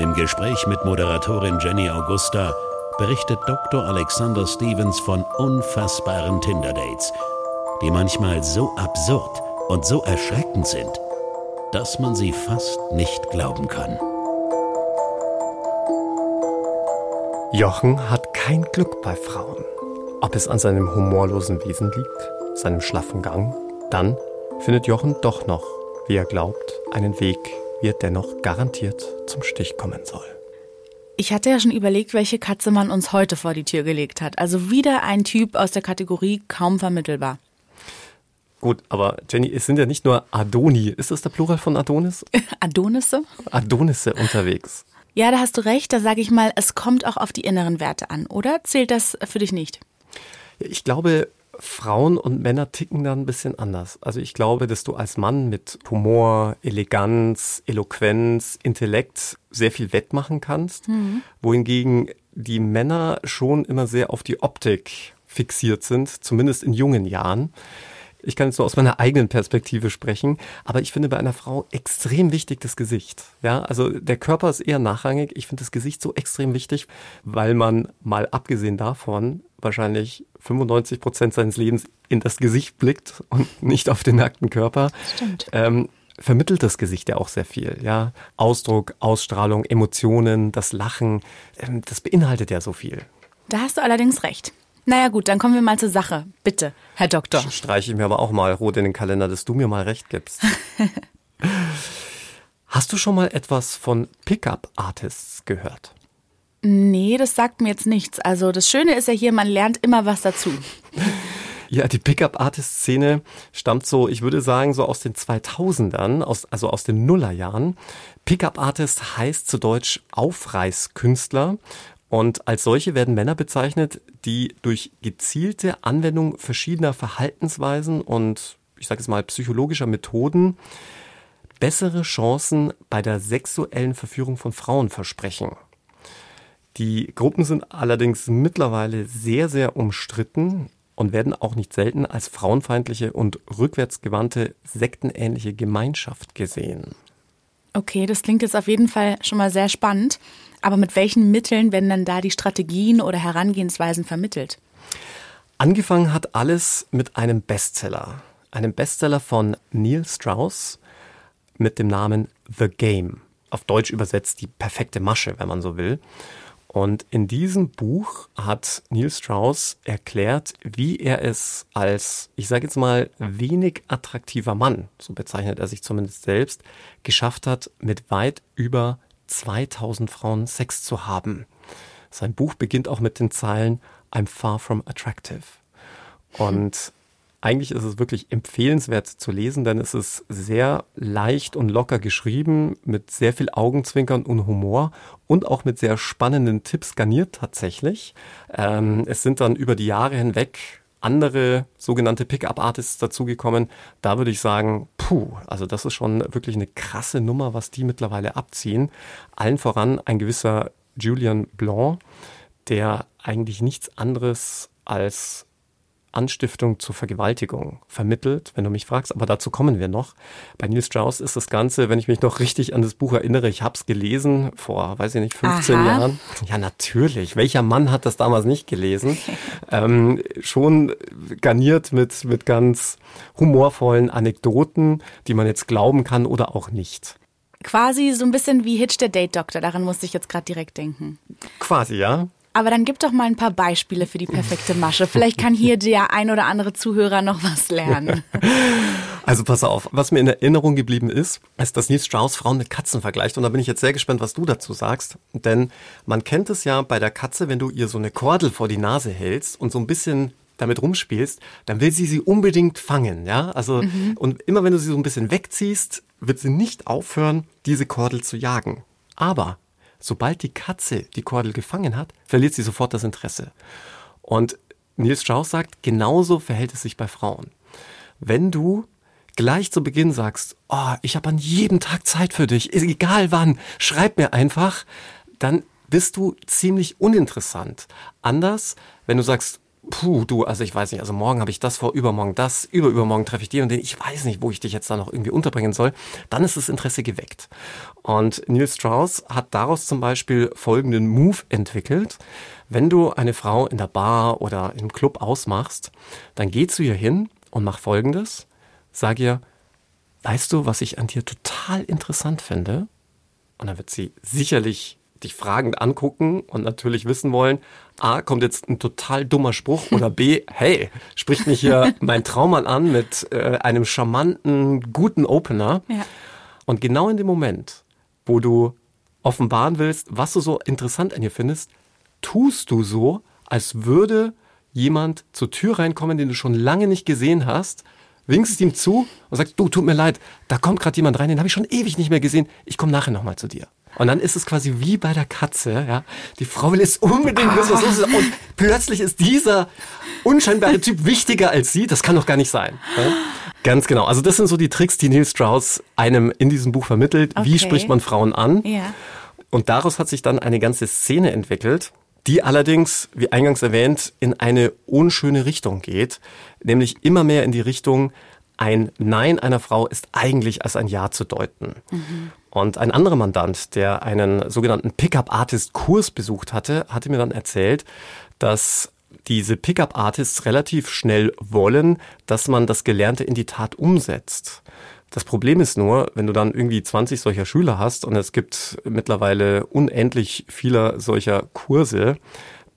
Im Gespräch mit Moderatorin Jenny Augusta berichtet Dr. Alexander Stevens von unfassbaren Tinder-Dates, die manchmal so absurd und so erschreckend sind, dass man sie fast nicht glauben kann. Jochen hat kein Glück bei Frauen. Ob es an seinem humorlosen Wesen liegt, seinem schlaffen Gang, dann findet Jochen doch noch, wie er glaubt, einen Weg, wie er dennoch garantiert zum Stich kommen soll. Ich hatte ja schon überlegt, welche Katze man uns heute vor die Tür gelegt hat. Also wieder ein Typ aus der Kategorie kaum vermittelbar. Gut, aber Jenny, es sind ja nicht nur Adoni. Ist das der Plural von Adonis? Adonisse? Adonisse unterwegs. Ja, da hast du recht. Da sage ich mal, es kommt auch auf die inneren Werte an, oder? Zählt das für dich nicht? Ich glaube, Frauen und Männer ticken da ein bisschen anders. Also ich glaube, dass du als Mann mit Humor, Eleganz, Eloquenz, Intellekt sehr viel wettmachen kannst, mhm. wohingegen die Männer schon immer sehr auf die Optik fixiert sind, zumindest in jungen Jahren. Ich kann jetzt nur aus meiner eigenen Perspektive sprechen, aber ich finde bei einer Frau extrem wichtig das Gesicht. Ja, also der Körper ist eher nachrangig. Ich finde das Gesicht so extrem wichtig, weil man mal abgesehen davon wahrscheinlich 95 Prozent seines Lebens in das Gesicht blickt und nicht auf den nackten Körper. Stimmt. Ähm, vermittelt das Gesicht ja auch sehr viel. Ja, Ausdruck, Ausstrahlung, Emotionen, das Lachen, ähm, das beinhaltet ja so viel. Da hast du allerdings recht. Naja gut, dann kommen wir mal zur Sache. Bitte, Herr Doktor. Streiche ich mir aber auch mal rot in den Kalender, dass du mir mal recht gibst. Hast du schon mal etwas von Pickup-Artists gehört? Nee, das sagt mir jetzt nichts. Also das Schöne ist ja hier, man lernt immer was dazu. Ja, die Pickup-Artist-Szene stammt so, ich würde sagen, so aus den 2000ern, aus, also aus den Nullerjahren. Pickup-Artist heißt zu Deutsch Aufreißkünstler. Und als solche werden Männer bezeichnet, die durch gezielte Anwendung verschiedener Verhaltensweisen und, ich sage es mal, psychologischer Methoden bessere Chancen bei der sexuellen Verführung von Frauen versprechen. Die Gruppen sind allerdings mittlerweile sehr, sehr umstritten und werden auch nicht selten als frauenfeindliche und rückwärtsgewandte sektenähnliche Gemeinschaft gesehen. Okay, das klingt jetzt auf jeden Fall schon mal sehr spannend. Aber mit welchen Mitteln werden dann da die Strategien oder Herangehensweisen vermittelt? Angefangen hat alles mit einem Bestseller. Einem Bestseller von Neil Strauss mit dem Namen The Game. Auf Deutsch übersetzt die perfekte Masche, wenn man so will. Und in diesem Buch hat Neil Strauss erklärt, wie er es als, ich sage jetzt mal, wenig attraktiver Mann, so bezeichnet er sich zumindest selbst, geschafft hat, mit weit über 2000 Frauen Sex zu haben. Sein Buch beginnt auch mit den Zeilen I'm far from attractive. Und eigentlich ist es wirklich empfehlenswert zu lesen, denn es ist sehr leicht und locker geschrieben, mit sehr viel Augenzwinkern und Humor und auch mit sehr spannenden Tipps garniert tatsächlich. Ähm, es sind dann über die Jahre hinweg andere sogenannte Pickup-Artists dazugekommen. Da würde ich sagen, puh, also das ist schon wirklich eine krasse Nummer, was die mittlerweile abziehen. Allen voran ein gewisser Julian Blanc, der eigentlich nichts anderes als Anstiftung zur Vergewaltigung vermittelt, wenn du mich fragst, aber dazu kommen wir noch. Bei Neil Strauss ist das Ganze, wenn ich mich noch richtig an das Buch erinnere, ich habe es gelesen vor, weiß ich nicht, 15 Aha. Jahren. Ja, natürlich. Welcher Mann hat das damals nicht gelesen? ähm, schon garniert mit, mit ganz humorvollen Anekdoten, die man jetzt glauben kann oder auch nicht. Quasi so ein bisschen wie Hitch der Date Doctor, daran musste ich jetzt gerade direkt denken. Quasi, ja. Aber dann gib doch mal ein paar Beispiele für die perfekte Masche. Vielleicht kann hier der ein oder andere Zuhörer noch was lernen. Also pass auf, was mir in Erinnerung geblieben ist, ist, dass Nils Strauss Frauen mit Katzen vergleicht. Und da bin ich jetzt sehr gespannt, was du dazu sagst. Denn man kennt es ja bei der Katze, wenn du ihr so eine Kordel vor die Nase hältst und so ein bisschen damit rumspielst, dann will sie sie unbedingt fangen, ja? Also, mhm. und immer wenn du sie so ein bisschen wegziehst, wird sie nicht aufhören, diese Kordel zu jagen. Aber Sobald die Katze die Kordel gefangen hat, verliert sie sofort das Interesse. Und Nils Strauss sagt, genauso verhält es sich bei Frauen. Wenn du gleich zu Beginn sagst, oh, ich habe an jedem Tag Zeit für dich, egal wann, schreib mir einfach, dann bist du ziemlich uninteressant. Anders, wenn du sagst, puh, du, also ich weiß nicht, also morgen habe ich das vor, übermorgen das, überübermorgen treffe ich die und den, ich weiß nicht, wo ich dich jetzt da noch irgendwie unterbringen soll, dann ist das Interesse geweckt. Und Neil Strauss hat daraus zum Beispiel folgenden Move entwickelt. Wenn du eine Frau in der Bar oder im Club ausmachst, dann geh zu ihr hin und mach folgendes. Sag ihr, weißt du, was ich an dir total interessant finde? Und dann wird sie sicherlich dich fragend angucken und natürlich wissen wollen, A, kommt jetzt ein total dummer Spruch oder B, hey, spricht mich hier mein Traummann an mit äh, einem charmanten, guten Opener. Ja. Und genau in dem Moment, wo du offenbaren willst, was du so interessant an ihr findest, tust du so, als würde jemand zur Tür reinkommen, den du schon lange nicht gesehen hast, winkst ihm zu und sagst, du, tut mir leid, da kommt gerade jemand rein, den habe ich schon ewig nicht mehr gesehen, ich komme nachher nochmal zu dir. Und dann ist es quasi wie bei der Katze, ja. Die Frau will jetzt unbedingt wissen, was los ist. Und plötzlich ist dieser unscheinbare Typ wichtiger als sie. Das kann doch gar nicht sein. Ja? Ganz genau. Also das sind so die Tricks, die Neil Strauss einem in diesem Buch vermittelt. Okay. Wie spricht man Frauen an? Ja. Und daraus hat sich dann eine ganze Szene entwickelt, die allerdings, wie eingangs erwähnt, in eine unschöne Richtung geht. Nämlich immer mehr in die Richtung, ein Nein einer Frau ist eigentlich als ein Ja zu deuten. Mhm. Und ein anderer Mandant, der einen sogenannten Pickup-Artist-Kurs besucht hatte, hatte mir dann erzählt, dass diese Pickup-Artists relativ schnell wollen, dass man das Gelernte in die Tat umsetzt. Das Problem ist nur, wenn du dann irgendwie 20 solcher Schüler hast und es gibt mittlerweile unendlich vieler solcher Kurse,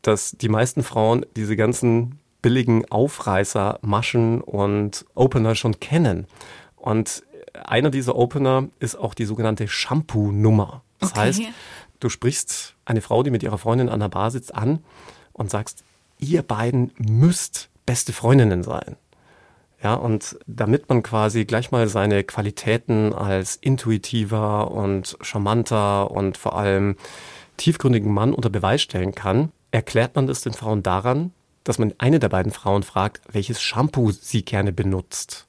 dass die meisten Frauen diese ganzen billigen Aufreißer, Maschen und Opener schon kennen. Und einer dieser Opener ist auch die sogenannte Shampoo-Nummer. Das okay. heißt, du sprichst eine Frau, die mit ihrer Freundin an der Bar sitzt, an und sagst, ihr beiden müsst beste Freundinnen sein. Ja, und damit man quasi gleich mal seine Qualitäten als intuitiver und charmanter und vor allem tiefgründigen Mann unter Beweis stellen kann, erklärt man das den Frauen daran, dass man eine der beiden Frauen fragt, welches Shampoo sie gerne benutzt.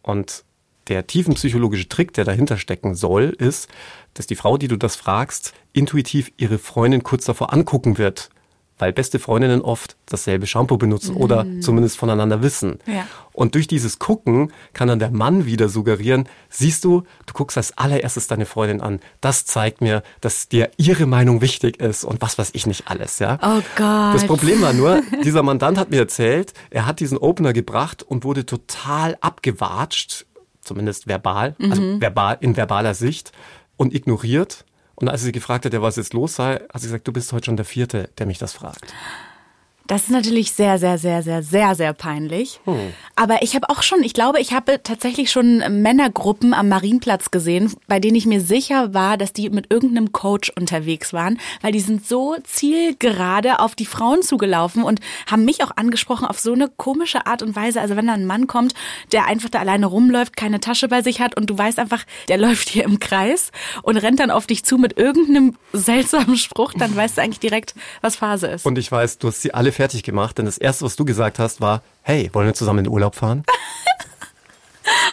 Und der tiefenpsychologische Trick, der dahinter stecken soll, ist, dass die Frau, die du das fragst, intuitiv ihre Freundin kurz davor angucken wird weil beste Freundinnen oft dasselbe Shampoo benutzen mhm. oder zumindest voneinander wissen. Ja. Und durch dieses Gucken kann dann der Mann wieder suggerieren, siehst du, du guckst als allererstes deine Freundin an. Das zeigt mir, dass dir ihre Meinung wichtig ist und was weiß ich nicht alles, ja. Oh Gott. Das Problem war nur, dieser Mandant hat mir erzählt, er hat diesen Opener gebracht und wurde total abgewatscht, zumindest verbal, also mhm. also verbal, in verbaler Sicht und ignoriert und als sie gefragt hat, ja, was jetzt los sei, hat sie gesagt, du bist heute schon der Vierte, der mich das fragt. Das ist natürlich sehr, sehr, sehr, sehr, sehr, sehr peinlich. Hm. Aber ich habe auch schon, ich glaube, ich habe tatsächlich schon Männergruppen am Marienplatz gesehen, bei denen ich mir sicher war, dass die mit irgendeinem Coach unterwegs waren, weil die sind so zielgerade auf die Frauen zugelaufen und haben mich auch angesprochen auf so eine komische Art und Weise. Also wenn da ein Mann kommt, der einfach da alleine rumläuft, keine Tasche bei sich hat und du weißt einfach, der läuft hier im Kreis und rennt dann auf dich zu mit irgendeinem seltsamen Spruch, dann weißt du eigentlich direkt, was Phase ist. Und ich weiß, du hast sie alle fertig gemacht, denn das erste, was du gesagt hast, war, hey, wollen wir zusammen in den Urlaub fahren?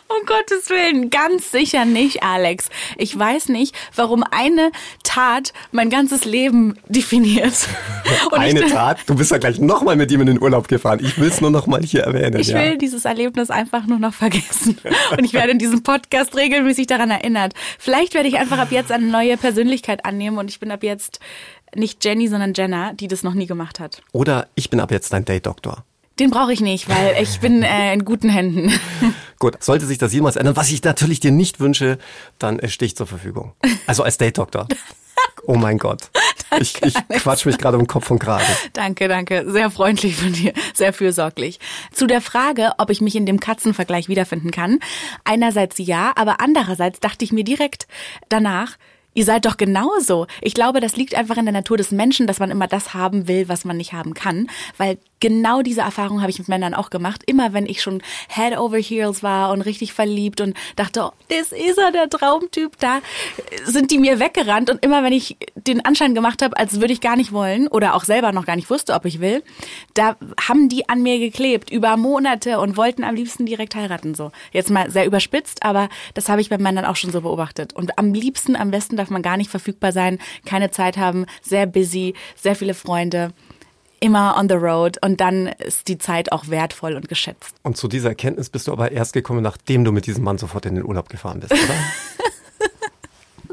Um Gottes Willen, ganz sicher nicht, Alex. Ich weiß nicht, warum eine Tat mein ganzes Leben definiert. Und eine Tat? Du bist ja gleich nochmal mit ihm in den Urlaub gefahren. Ich will es nur nochmal hier erwähnen. Ich ja. will dieses Erlebnis einfach nur noch vergessen. Und ich werde in diesem Podcast regelmäßig daran erinnert. Vielleicht werde ich einfach ab jetzt eine neue Persönlichkeit annehmen und ich bin ab jetzt nicht Jenny, sondern Jenna, die das noch nie gemacht hat. Oder ich bin ab jetzt dein Date-Doktor. Den brauche ich nicht, weil ich bin äh, in guten Händen. Gut, sollte sich das jemals ändern, was ich natürlich dir nicht wünsche, dann äh, stehe ich zur Verfügung. Also als Date-Doktor. Oh mein Gott. Ich, ich quatsch mich gerade um Kopf und Kragen. Danke, danke. Sehr freundlich von dir. Sehr fürsorglich. Zu der Frage, ob ich mich in dem Katzenvergleich wiederfinden kann. Einerseits ja, aber andererseits dachte ich mir direkt danach, Ihr seid doch genauso. Ich glaube, das liegt einfach in der Natur des Menschen, dass man immer das haben will, was man nicht haben kann. Weil genau diese Erfahrung habe ich mit Männern auch gemacht. Immer wenn ich schon Head over Heels war und richtig verliebt und dachte, oh, das ist er, der Traumtyp, da sind die mir weggerannt. Und immer wenn ich den Anschein gemacht habe, als würde ich gar nicht wollen oder auch selber noch gar nicht wusste, ob ich will, da haben die an mir geklebt über Monate und wollten am liebsten direkt heiraten. So jetzt mal sehr überspitzt, aber das habe ich bei Männern auch schon so beobachtet. Und am liebsten, am besten darf man gar nicht verfügbar sein, keine Zeit haben, sehr busy, sehr viele Freunde immer on the road und dann ist die Zeit auch wertvoll und geschätzt. Und zu dieser Erkenntnis bist du aber erst gekommen, nachdem du mit diesem Mann sofort in den Urlaub gefahren bist, oder?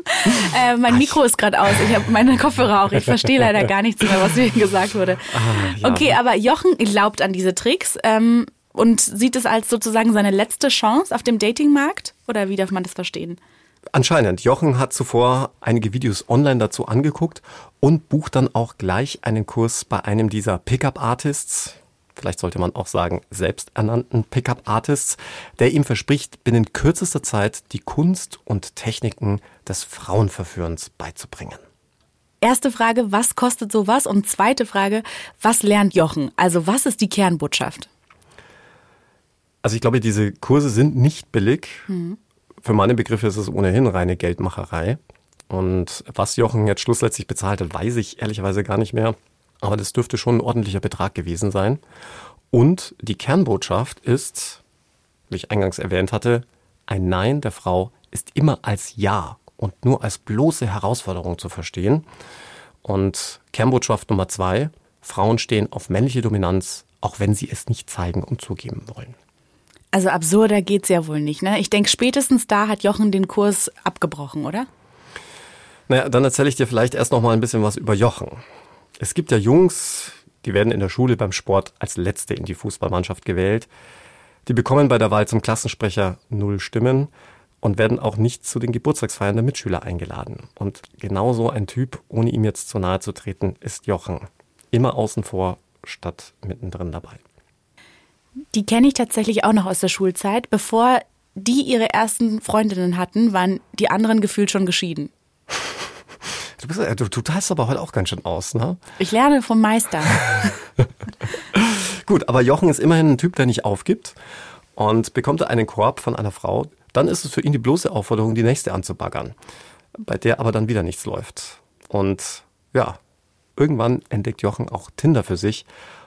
äh, mein Mikro ist gerade aus. Ich habe meine Kopfhörer auch. Ich verstehe leider gar nichts mehr, was mir gesagt wurde. Ah, ja. Okay, aber Jochen glaubt an diese Tricks ähm, und sieht es als sozusagen seine letzte Chance auf dem Datingmarkt? Oder wie darf man das verstehen? Anscheinend. Jochen hat zuvor einige Videos online dazu angeguckt und bucht dann auch gleich einen Kurs bei einem dieser Pickup-Artists, vielleicht sollte man auch sagen selbsternannten Pickup-Artists, der ihm verspricht, binnen kürzester Zeit die Kunst und Techniken des Frauenverführens beizubringen. Erste Frage, was kostet sowas? Und zweite Frage, was lernt Jochen? Also was ist die Kernbotschaft? Also ich glaube, diese Kurse sind nicht billig. Mhm. Für meine Begriffe ist es ohnehin reine Geldmacherei. Und was Jochen jetzt schlussendlich bezahlt hat, weiß ich ehrlicherweise gar nicht mehr. Aber das dürfte schon ein ordentlicher Betrag gewesen sein. Und die Kernbotschaft ist, wie ich eingangs erwähnt hatte, ein Nein der Frau ist immer als Ja und nur als bloße Herausforderung zu verstehen. Und Kernbotschaft Nummer zwei, Frauen stehen auf männliche Dominanz, auch wenn sie es nicht zeigen und zugeben wollen. Also absurder geht's ja wohl nicht, ne? Ich denke, spätestens da hat Jochen den Kurs abgebrochen, oder? Naja, dann erzähle ich dir vielleicht erst noch mal ein bisschen was über Jochen. Es gibt ja Jungs, die werden in der Schule beim Sport als Letzte in die Fußballmannschaft gewählt. Die bekommen bei der Wahl zum Klassensprecher null Stimmen und werden auch nicht zu den Geburtstagsfeiern der Mitschüler eingeladen. Und genauso ein Typ, ohne ihm jetzt zu nahe zu treten, ist Jochen. Immer außen vor statt mittendrin dabei. Die kenne ich tatsächlich auch noch aus der Schulzeit. Bevor die ihre ersten Freundinnen hatten, waren die anderen gefühlt schon geschieden. Du, bist, du, du teilst aber heute auch ganz schön aus, ne? Ich lerne vom Meister. Gut, aber Jochen ist immerhin ein Typ, der nicht aufgibt. Und bekommt er einen Korb von einer Frau, dann ist es für ihn die bloße Aufforderung, die nächste anzubaggern. Bei der aber dann wieder nichts läuft. Und ja, irgendwann entdeckt Jochen auch Tinder für sich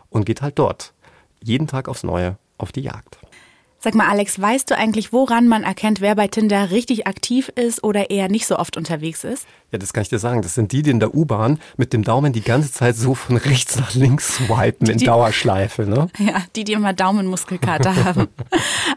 und geht halt dort jeden Tag aufs Neue auf die Jagd. Sag mal, Alex, weißt du eigentlich, woran man erkennt, wer bei Tinder richtig aktiv ist oder eher nicht so oft unterwegs ist? Ja, das kann ich dir sagen. Das sind die, die in der U-Bahn mit dem Daumen die ganze Zeit so von rechts nach links swipen die, in Dauerschleife, ne? Ja, die, die immer Daumenmuskelkater haben.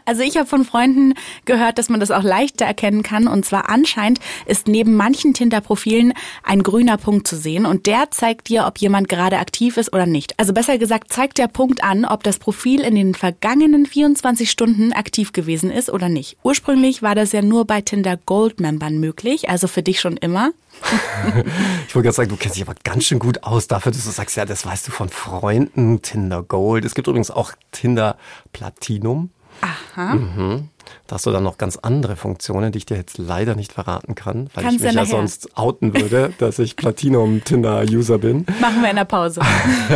Also ich habe von Freunden gehört, dass man das auch leichter erkennen kann. Und zwar anscheinend ist neben manchen Tinder-Profilen ein grüner Punkt zu sehen. Und der zeigt dir, ob jemand gerade aktiv ist oder nicht. Also besser gesagt, zeigt der Punkt an, ob das Profil in den vergangenen 24 Stunden aktiv gewesen ist oder nicht. Ursprünglich war das ja nur bei Tinder Gold-Membern möglich, also für dich schon immer. ich wollte gerade sagen, du kennst dich aber ganz schön gut aus dafür, dass du sagst, ja, das weißt du von Freunden, Tinder Gold. Es gibt übrigens auch Tinder Platinum. Aha. Mhm. Da hast du dann noch ganz andere Funktionen, die ich dir jetzt leider nicht verraten kann, weil Kannst ich mich ja, ja sonst outen würde, dass ich Platinum-Tinder-User bin. Machen wir in der Pause.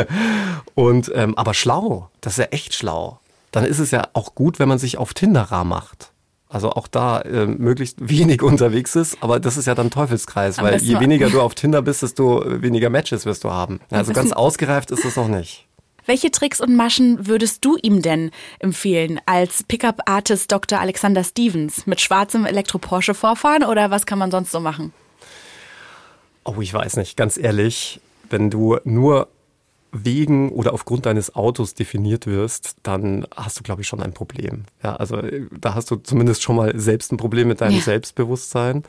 Und ähm, aber schlau, das ist ja echt schlau. Dann ist es ja auch gut, wenn man sich auf Tinder rar macht. Also auch da äh, möglichst wenig unterwegs ist, aber das ist ja dann Teufelskreis, weil je weniger du auf Tinder bist, desto weniger Matches wirst du haben. Also ganz ausgereift ist es noch nicht. Welche Tricks und Maschen würdest du ihm denn empfehlen als Pickup-Artist Dr. Alexander Stevens? Mit schwarzem Elektro-Porsche vorfahren oder was kann man sonst so machen? Oh, ich weiß nicht, ganz ehrlich, wenn du nur wegen oder aufgrund deines Autos definiert wirst, dann hast du, glaube ich, schon ein Problem. Ja, also da hast du zumindest schon mal selbst ein Problem mit deinem ja. Selbstbewusstsein.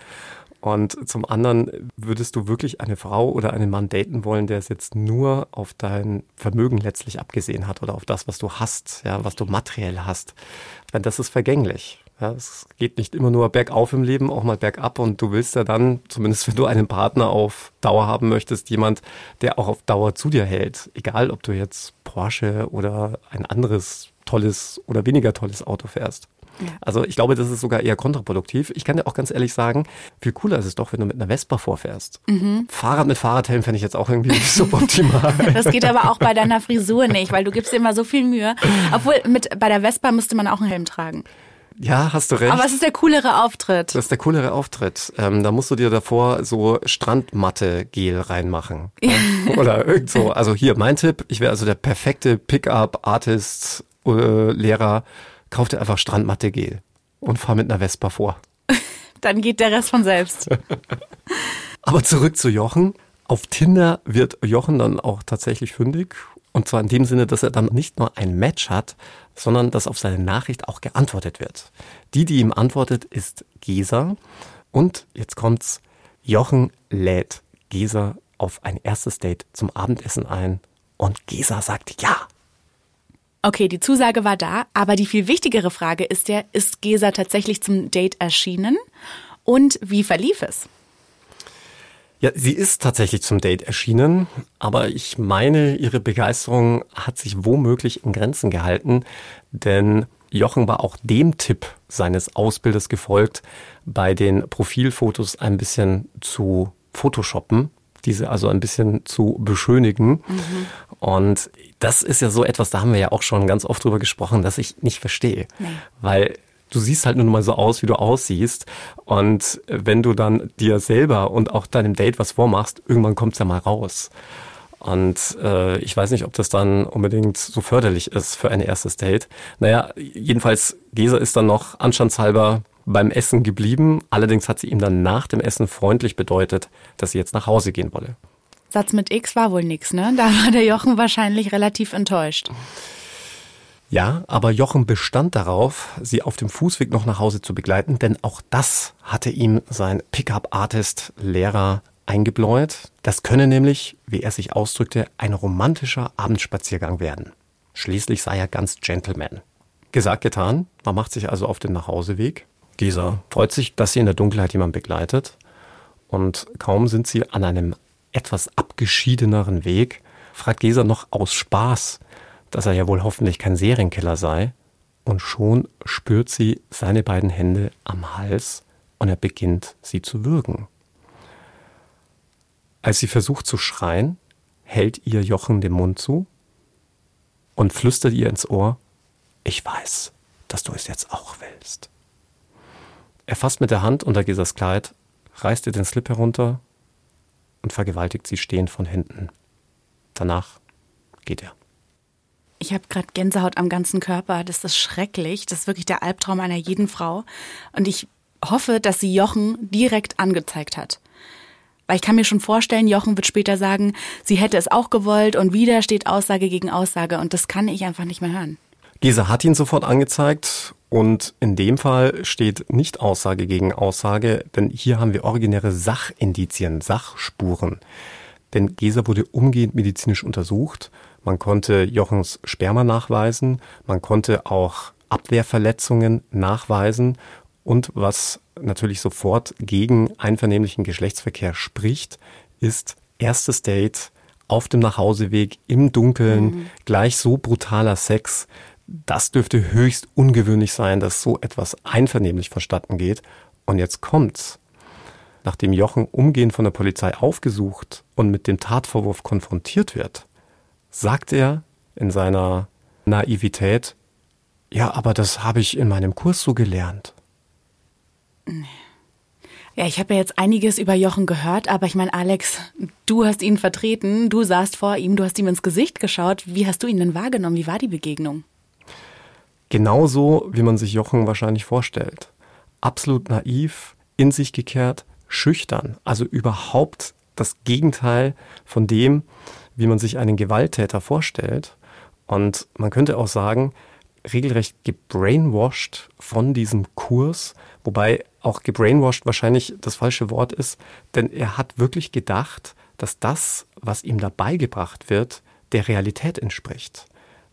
Und zum anderen würdest du wirklich eine Frau oder einen Mann daten wollen, der es jetzt nur auf dein Vermögen letztlich abgesehen hat oder auf das, was du hast, ja, was du materiell hast. Denn das ist vergänglich. Ja, es geht nicht immer nur bergauf im Leben, auch mal bergab. Und du willst ja dann, zumindest wenn du einen Partner auf Dauer haben möchtest, jemand, der auch auf Dauer zu dir hält. Egal, ob du jetzt Porsche oder ein anderes tolles oder weniger tolles Auto fährst. Also ich glaube, das ist sogar eher kontraproduktiv. Ich kann dir auch ganz ehrlich sagen, viel cooler ist es doch, wenn du mit einer Vespa vorfährst. Mhm. Fahrrad mit Fahrradhelm fände ich jetzt auch irgendwie nicht so optimal. Das geht aber auch bei deiner Frisur nicht, weil du gibst dir immer so viel Mühe. Obwohl mit bei der Vespa müsste man auch einen Helm tragen. Ja, hast du recht. Aber es ist der coolere Auftritt. Das ist der coolere Auftritt. Ähm, da musst du dir davor so Strandmatte-Gel reinmachen. Oder irgend so. Also hier mein Tipp. Ich wäre also der perfekte Pickup-Artist-Lehrer. Äh, kauf dir einfach Strandmatte-Gel und fahr mit einer Vespa vor. Dann geht der Rest von selbst. Aber zurück zu Jochen. Auf Tinder wird Jochen dann auch tatsächlich fündig. Und zwar in dem Sinne, dass er dann nicht nur ein Match hat, sondern dass auf seine Nachricht auch geantwortet wird. Die, die ihm antwortet, ist Gesa. Und jetzt kommt's. Jochen lädt Gesa auf ein erstes Date zum Abendessen ein. Und Gesa sagt ja. Okay, die Zusage war da, aber die viel wichtigere Frage ist ja, ist Gesa tatsächlich zum Date erschienen und wie verlief es? Ja, sie ist tatsächlich zum Date erschienen, aber ich meine, ihre Begeisterung hat sich womöglich in Grenzen gehalten, denn Jochen war auch dem Tipp seines Ausbilders gefolgt, bei den Profilfotos ein bisschen zu photoshoppen, diese also ein bisschen zu beschönigen. Mhm. Und das ist ja so etwas, da haben wir ja auch schon ganz oft drüber gesprochen, dass ich nicht verstehe. Nee. Weil du siehst halt nun mal so aus, wie du aussiehst. Und wenn du dann dir selber und auch deinem Date was vormachst, irgendwann kommt es ja mal raus. Und äh, ich weiß nicht, ob das dann unbedingt so förderlich ist für ein erstes Date. Naja, jedenfalls, Gesa ist dann noch anstandshalber beim Essen geblieben. Allerdings hat sie ihm dann nach dem Essen freundlich bedeutet, dass sie jetzt nach Hause gehen wolle. Satz mit X war wohl nix, ne? Da war der Jochen wahrscheinlich relativ enttäuscht. Ja, aber Jochen bestand darauf, sie auf dem Fußweg noch nach Hause zu begleiten, denn auch das hatte ihm sein Pickup-Artist-Lehrer eingebläut. Das könne nämlich, wie er sich ausdrückte, ein romantischer Abendspaziergang werden. Schließlich sei er ganz Gentleman. Gesagt, getan. Man macht sich also auf den Nachhauseweg. Gesa freut sich, dass sie in der Dunkelheit jemand begleitet. Und kaum sind sie an einem etwas abgeschiedeneren Weg, fragt Gesa noch aus Spaß, dass er ja wohl hoffentlich kein Serienkiller sei. Und schon spürt sie seine beiden Hände am Hals und er beginnt sie zu würgen. Als sie versucht zu schreien, hält ihr Jochen den Mund zu und flüstert ihr ins Ohr, ich weiß, dass du es jetzt auch willst. Er fasst mit der Hand unter Gesas Kleid, reißt ihr den Slip herunter und vergewaltigt sie stehend von hinten. Danach geht er. Ich habe gerade Gänsehaut am ganzen Körper. Das ist schrecklich. Das ist wirklich der Albtraum einer jeden Frau. Und ich hoffe, dass sie Jochen direkt angezeigt hat. Weil ich kann mir schon vorstellen, Jochen wird später sagen, sie hätte es auch gewollt und wieder steht Aussage gegen Aussage und das kann ich einfach nicht mehr hören. Gesa hat ihn sofort angezeigt und in dem Fall steht nicht Aussage gegen Aussage, denn hier haben wir originäre Sachindizien, Sachspuren. Denn Gesa wurde umgehend medizinisch untersucht. Man konnte Jochens Sperma nachweisen, man konnte auch Abwehrverletzungen nachweisen und was natürlich sofort gegen einvernehmlichen Geschlechtsverkehr spricht, ist erstes Date auf dem Nachhauseweg im Dunkeln, mhm. gleich so brutaler Sex, das dürfte höchst ungewöhnlich sein, dass so etwas einvernehmlich vonstatten geht. Und jetzt kommt's. Nachdem Jochen umgehend von der Polizei aufgesucht und mit dem Tatvorwurf konfrontiert wird, sagt er in seiner Naivität, ja, aber das habe ich in meinem Kurs so gelernt. Ja, ich habe ja jetzt einiges über Jochen gehört, aber ich meine, Alex, du hast ihn vertreten, du saßt vor ihm, du hast ihm ins Gesicht geschaut. Wie hast du ihn denn wahrgenommen? Wie war die Begegnung? Genauso, wie man sich Jochen wahrscheinlich vorstellt. Absolut naiv, in sich gekehrt, schüchtern. Also überhaupt das Gegenteil von dem, wie man sich einen Gewalttäter vorstellt. Und man könnte auch sagen, regelrecht gebrainwashed von diesem Kurs, wobei auch gebrainwashed wahrscheinlich das falsche Wort ist, denn er hat wirklich gedacht, dass das, was ihm da beigebracht wird, der Realität entspricht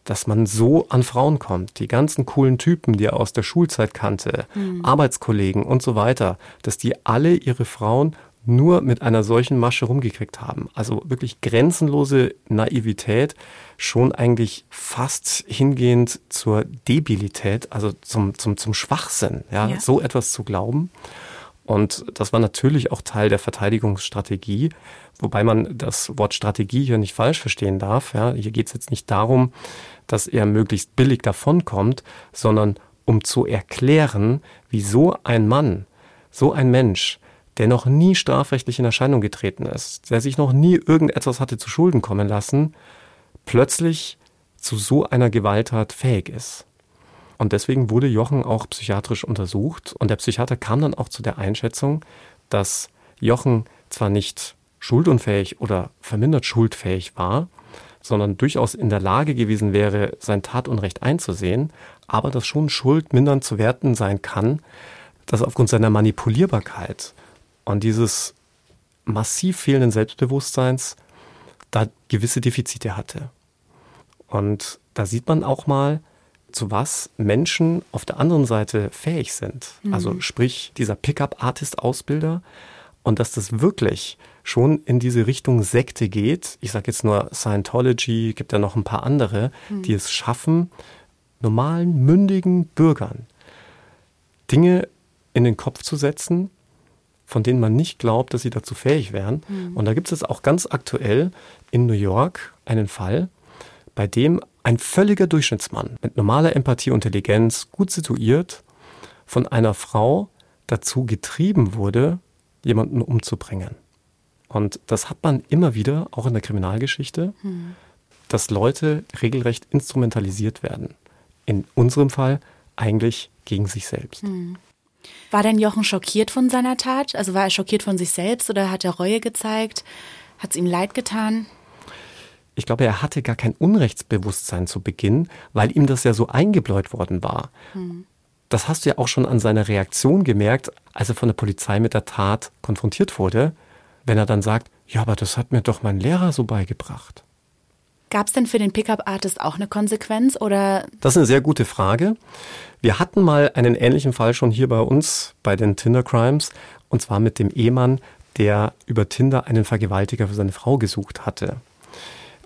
dass man so an Frauen kommt. Die ganzen coolen Typen, die er aus der Schulzeit kannte, mhm. Arbeitskollegen und so weiter, dass die alle ihre Frauen nur mit einer solchen Masche rumgekriegt haben. Also wirklich grenzenlose Naivität, schon eigentlich fast hingehend zur Debilität, also zum, zum, zum Schwachsinn, ja, ja. so etwas zu glauben. Und das war natürlich auch Teil der Verteidigungsstrategie, wobei man das Wort Strategie hier nicht falsch verstehen darf. Ja. Hier geht es jetzt nicht darum, dass er möglichst billig davonkommt, sondern um zu erklären, wieso ein Mann, so ein Mensch, der noch nie strafrechtlich in Erscheinung getreten ist, der sich noch nie irgendetwas hatte zu Schulden kommen lassen, plötzlich zu so einer Gewalttat fähig ist. Und deswegen wurde Jochen auch psychiatrisch untersucht und der Psychiater kam dann auch zu der Einschätzung, dass Jochen zwar nicht schuldunfähig oder vermindert schuldfähig war, sondern durchaus in der Lage gewesen wäre, sein Tatunrecht einzusehen, aber dass schon Schuld mindern zu werten sein kann, dass aufgrund seiner Manipulierbarkeit und dieses massiv fehlenden Selbstbewusstseins da gewisse Defizite hatte. Und da sieht man auch mal, zu was Menschen auf der anderen Seite fähig sind. Mhm. Also sprich dieser Pickup-Artist-Ausbilder und dass das wirklich schon in diese Richtung Sekte geht. Ich sage jetzt nur Scientology, gibt ja noch ein paar andere, mhm. die es schaffen, normalen, mündigen Bürgern Dinge in den Kopf zu setzen, von denen man nicht glaubt, dass sie dazu fähig wären. Mhm. Und da gibt es auch ganz aktuell in New York einen Fall, bei dem ein völliger Durchschnittsmann mit normaler Empathie und Intelligenz, gut situiert, von einer Frau dazu getrieben wurde, jemanden umzubringen. Und das hat man immer wieder, auch in der Kriminalgeschichte, mhm. dass Leute regelrecht instrumentalisiert werden. In unserem Fall eigentlich gegen sich selbst. Mhm. War denn Jochen schockiert von seiner Tat? Also war er schockiert von sich selbst oder hat er Reue gezeigt? Hat es ihm leid getan? Ich glaube, er hatte gar kein Unrechtsbewusstsein zu Beginn, weil ihm das ja so eingebläut worden war. Hm. Das hast du ja auch schon an seiner Reaktion gemerkt, als er von der Polizei mit der Tat konfrontiert wurde, wenn er dann sagt, ja, aber das hat mir doch mein Lehrer so beigebracht. Gab es denn für den Pickup-Artist auch eine Konsequenz oder? Das ist eine sehr gute Frage. Wir hatten mal einen ähnlichen Fall schon hier bei uns bei den Tinder Crimes und zwar mit dem Ehemann, der über Tinder einen Vergewaltiger für seine Frau gesucht hatte.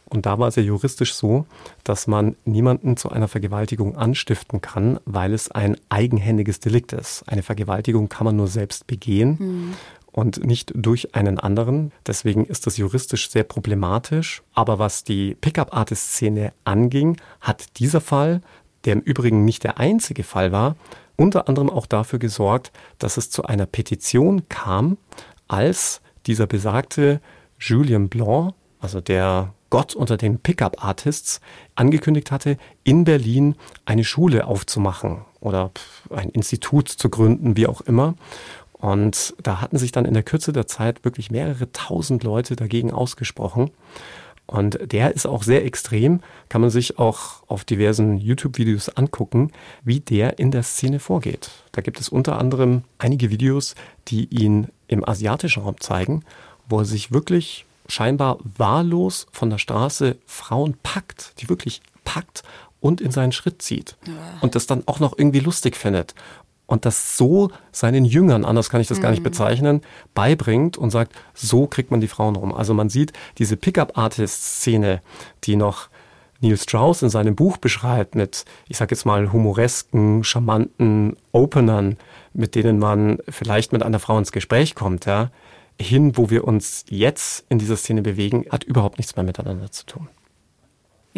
Und da war es ja juristisch so, dass man niemanden zu einer Vergewaltigung anstiften kann, weil es ein eigenhändiges Delikt ist. Eine Vergewaltigung kann man nur selbst begehen. Mhm und nicht durch einen anderen. Deswegen ist das juristisch sehr problematisch. Aber was die Pickup-Artist-Szene anging, hat dieser Fall, der im Übrigen nicht der einzige Fall war, unter anderem auch dafür gesorgt, dass es zu einer Petition kam, als dieser besagte Julien Blanc, also der Gott unter den Pickup-Artists, angekündigt hatte, in Berlin eine Schule aufzumachen oder ein Institut zu gründen, wie auch immer. Und da hatten sich dann in der Kürze der Zeit wirklich mehrere tausend Leute dagegen ausgesprochen. Und der ist auch sehr extrem, kann man sich auch auf diversen YouTube-Videos angucken, wie der in der Szene vorgeht. Da gibt es unter anderem einige Videos, die ihn im asiatischen Raum zeigen, wo er sich wirklich scheinbar wahllos von der Straße Frauen packt, die wirklich packt und in seinen Schritt zieht. Und das dann auch noch irgendwie lustig findet und das so seinen Jüngern, anders kann ich das gar nicht mhm. bezeichnen, beibringt und sagt, so kriegt man die Frauen rum. Also man sieht diese Pickup-Artist-Szene, die noch Neil Strauss in seinem Buch beschreibt mit, ich sag jetzt mal, humoresken, charmanten Openern, mit denen man vielleicht mit einer Frau ins Gespräch kommt, ja, hin, wo wir uns jetzt in dieser Szene bewegen, hat überhaupt nichts mehr miteinander zu tun.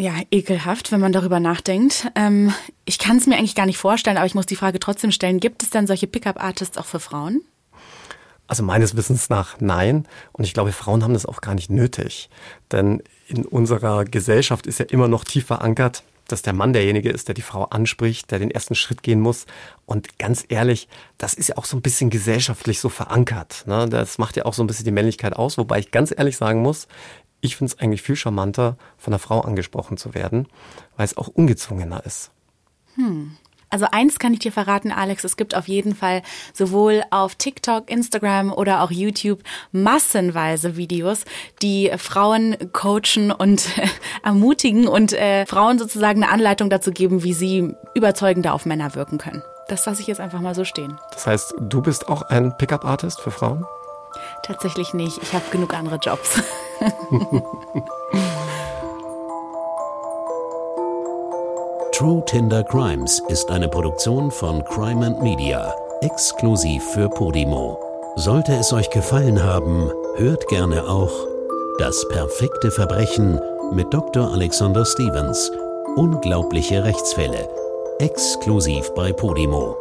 Ja, ekelhaft, wenn man darüber nachdenkt. Ähm, ich kann es mir eigentlich gar nicht vorstellen, aber ich muss die Frage trotzdem stellen. Gibt es dann solche Pickup-Artists auch für Frauen? Also meines Wissens nach nein. Und ich glaube, Frauen haben das auch gar nicht nötig. Denn in unserer Gesellschaft ist ja immer noch tief verankert, dass der Mann derjenige ist, der die Frau anspricht, der den ersten Schritt gehen muss. Und ganz ehrlich, das ist ja auch so ein bisschen gesellschaftlich so verankert. Ne? Das macht ja auch so ein bisschen die Männlichkeit aus. Wobei ich ganz ehrlich sagen muss, ich finde es eigentlich viel charmanter, von einer Frau angesprochen zu werden, weil es auch ungezwungener ist. Hm. Also eins kann ich dir verraten, Alex, es gibt auf jeden Fall sowohl auf TikTok, Instagram oder auch YouTube massenweise Videos, die Frauen coachen und ermutigen und äh, Frauen sozusagen eine Anleitung dazu geben, wie sie überzeugender auf Männer wirken können. Das lasse ich jetzt einfach mal so stehen. Das heißt, du bist auch ein Pickup-Artist für Frauen? Tatsächlich nicht. Ich habe genug andere Jobs. True Tinder Crimes ist eine Produktion von Crime and Media, exklusiv für Podimo. Sollte es euch gefallen haben, hört gerne auch Das perfekte Verbrechen mit Dr. Alexander Stevens. Unglaubliche Rechtsfälle. Exklusiv bei Podimo.